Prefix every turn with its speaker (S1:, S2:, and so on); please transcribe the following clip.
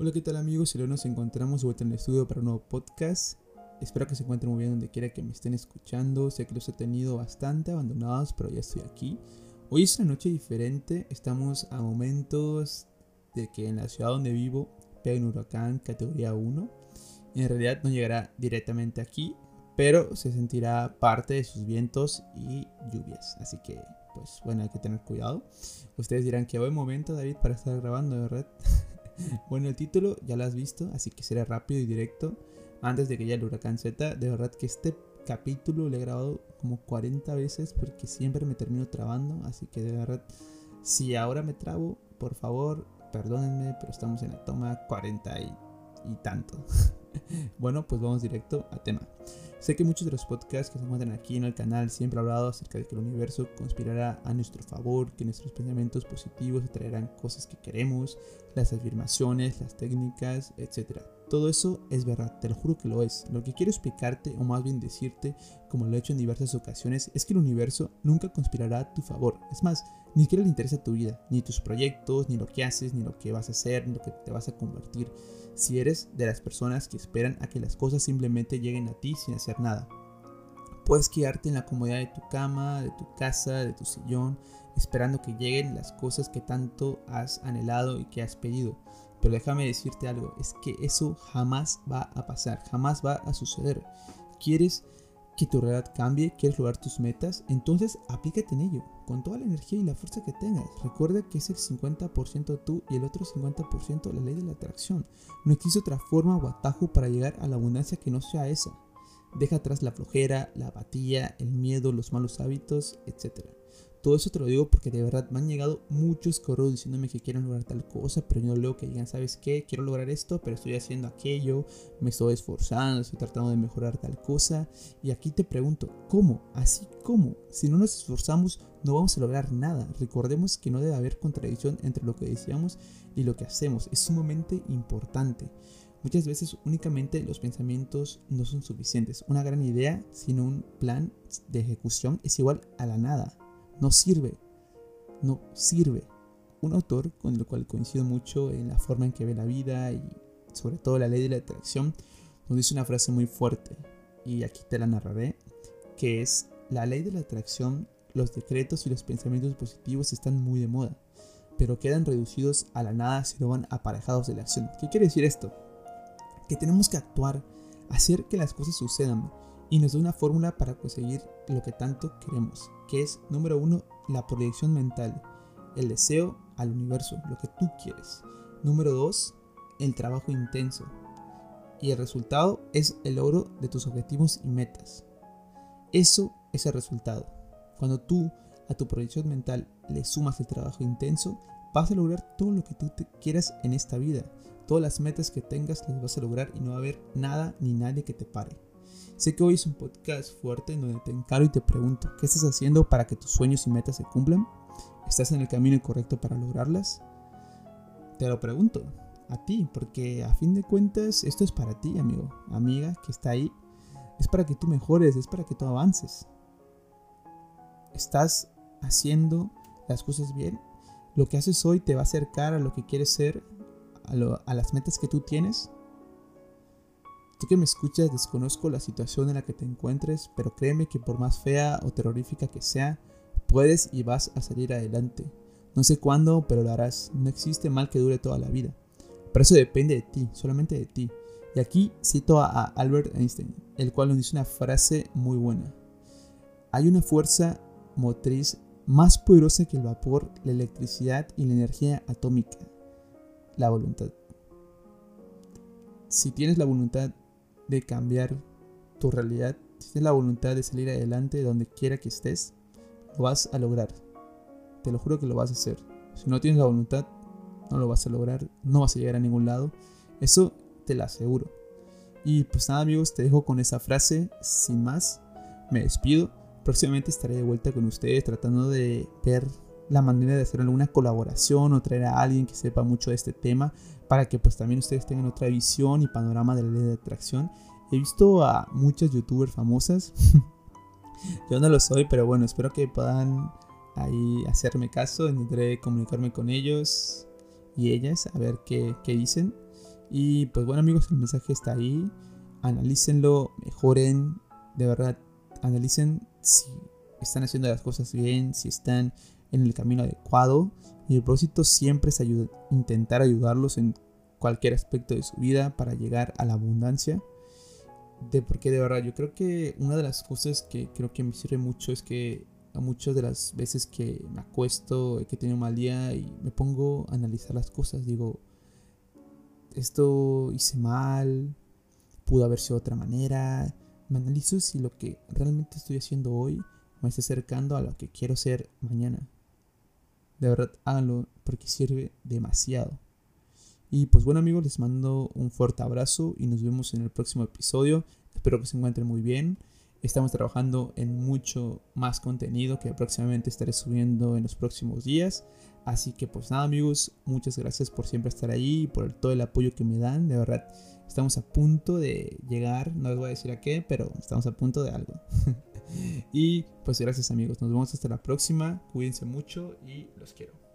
S1: Hola, ¿qué tal amigos? Y nos encontramos vuelta en el estudio para un nuevo podcast. Espero que se encuentren muy bien donde quiera que me estén escuchando. Sé que los he tenido bastante abandonados, pero ya estoy aquí. Hoy es una noche diferente. Estamos a momentos de que en la ciudad donde vivo pega un huracán categoría 1. En realidad no llegará directamente aquí, pero se sentirá parte de sus vientos y lluvias. Así que, pues bueno, hay que tener cuidado. Ustedes dirán que buen momento, David, para estar grabando, ¿verdad? bueno, el título ya lo has visto, así que será rápido y directo. Antes de que llegue el huracán Z, de verdad que este capítulo lo he grabado como 40 veces porque siempre me termino trabando. Así que de verdad, si ahora me trabo, por favor, perdónenme, pero estamos en la toma 40 y, y tanto. bueno, pues vamos directo al tema. Sé que muchos de los podcasts que se encuentran aquí en el canal siempre han hablado acerca de que el universo conspirará a nuestro favor, que nuestros pensamientos positivos atraerán cosas que queremos, las afirmaciones, las técnicas, etc. Todo eso es verdad, te lo juro que lo es. Lo que quiero explicarte, o más bien decirte, como lo he hecho en diversas ocasiones, es que el universo nunca conspirará a tu favor. Es más, ni siquiera le interesa tu vida, ni tus proyectos, ni lo que haces, ni lo que vas a hacer, ni lo que te vas a convertir si eres de las personas que esperan a que las cosas simplemente lleguen a ti sin hacer nada. Puedes quedarte en la comodidad de tu cama, de tu casa, de tu sillón, esperando que lleguen las cosas que tanto has anhelado y que has pedido. Pero déjame decirte algo, es que eso jamás va a pasar, jamás va a suceder. ¿Quieres que tu realidad cambie, quieres lograr tus metas, entonces aplícate en ello, con toda la energía y la fuerza que tengas. Recuerda que es el 50% tú y el otro 50% la ley de la atracción. No existe otra forma o atajo para llegar a la abundancia que no sea esa. Deja atrás la flojera, la apatía, el miedo, los malos hábitos, etc. Todo eso te lo digo porque de verdad me han llegado muchos correos diciéndome que quieren lograr tal cosa, pero yo leo que digan, ¿sabes qué? Quiero lograr esto, pero estoy haciendo aquello, me estoy esforzando, estoy tratando de mejorar tal cosa. Y aquí te pregunto, ¿cómo? ¿Así cómo? Si no nos esforzamos, no vamos a lograr nada. Recordemos que no debe haber contradicción entre lo que decíamos y lo que hacemos. Es sumamente importante. Muchas veces únicamente los pensamientos no son suficientes. Una gran idea sin un plan de ejecución es igual a la nada no sirve, no sirve. Un autor con el cual coincido mucho en la forma en que ve la vida y sobre todo la ley de la atracción, nos dice una frase muy fuerte y aquí te la narraré, que es la ley de la atracción, los decretos y los pensamientos positivos están muy de moda, pero quedan reducidos a la nada si no van aparejados de la acción. ¿Qué quiere decir esto? Que tenemos que actuar, hacer que las cosas sucedan y nos da una fórmula para conseguir lo que tanto queremos, que es número uno, la proyección mental, el deseo al universo, lo que tú quieres. Número dos, el trabajo intenso. Y el resultado es el logro de tus objetivos y metas. Eso es el resultado. Cuando tú a tu proyección mental le sumas el trabajo intenso, vas a lograr todo lo que tú te quieras en esta vida. Todas las metas que tengas las vas a lograr y no va a haber nada ni nadie que te pare. Sé que hoy es un podcast fuerte en donde te encaro y te pregunto, ¿qué estás haciendo para que tus sueños y metas se cumplan? ¿Estás en el camino correcto para lograrlas? Te lo pregunto a ti, porque a fin de cuentas esto es para ti, amigo, amiga que está ahí. Es para que tú mejores, es para que tú avances. ¿Estás haciendo las cosas bien? ¿Lo que haces hoy te va a acercar a lo que quieres ser, a, a las metas que tú tienes? Tú que me escuchas desconozco la situación en la que te encuentres, pero créeme que por más fea o terrorífica que sea, puedes y vas a salir adelante. No sé cuándo, pero lo harás. No existe mal que dure toda la vida. Pero eso depende de ti, solamente de ti. Y aquí cito a Albert Einstein, el cual nos dice una frase muy buena. Hay una fuerza motriz más poderosa que el vapor, la electricidad y la energía atómica, la voluntad. Si tienes la voluntad de cambiar tu realidad, si tienes la voluntad de salir adelante donde quiera que estés, lo vas a lograr. Te lo juro que lo vas a hacer. Si no tienes la voluntad, no lo vas a lograr, no vas a llegar a ningún lado. Eso te lo aseguro. Y pues nada amigos, te dejo con esa frase. Sin más, me despido. Próximamente estaré de vuelta con ustedes tratando de ver la manera de hacer alguna colaboración o traer a alguien que sepa mucho de este tema para que pues también ustedes tengan otra visión y panorama de la ley de atracción. He visto a muchas youtubers famosas. Yo no lo soy, pero bueno, espero que puedan ahí hacerme caso. Intentaré comunicarme con ellos y ellas a ver qué, qué dicen. Y pues bueno amigos, el mensaje está ahí. Analícenlo, mejoren, de verdad, analicen si están haciendo las cosas bien, si están en el camino adecuado. Y el propósito siempre es intentar ayudarlos en cualquier aspecto de su vida para llegar a la abundancia. De porque de verdad yo creo que una de las cosas que creo que me sirve mucho es que a muchas de las veces que me acuesto, que he tenido un mal día y me pongo a analizar las cosas, digo, esto hice mal, pudo haber sido de otra manera. Me analizo si lo que realmente estoy haciendo hoy me está acercando a lo que quiero ser mañana. De verdad, háganlo porque sirve demasiado. Y pues bueno amigos, les mando un fuerte abrazo y nos vemos en el próximo episodio. Espero que se encuentren muy bien. Estamos trabajando en mucho más contenido que próximamente estaré subiendo en los próximos días. Así que pues nada amigos, muchas gracias por siempre estar ahí por todo el apoyo que me dan. De verdad, estamos a punto de llegar, no les voy a decir a qué, pero estamos a punto de algo. y pues gracias amigos, nos vemos hasta la próxima. Cuídense mucho y los quiero.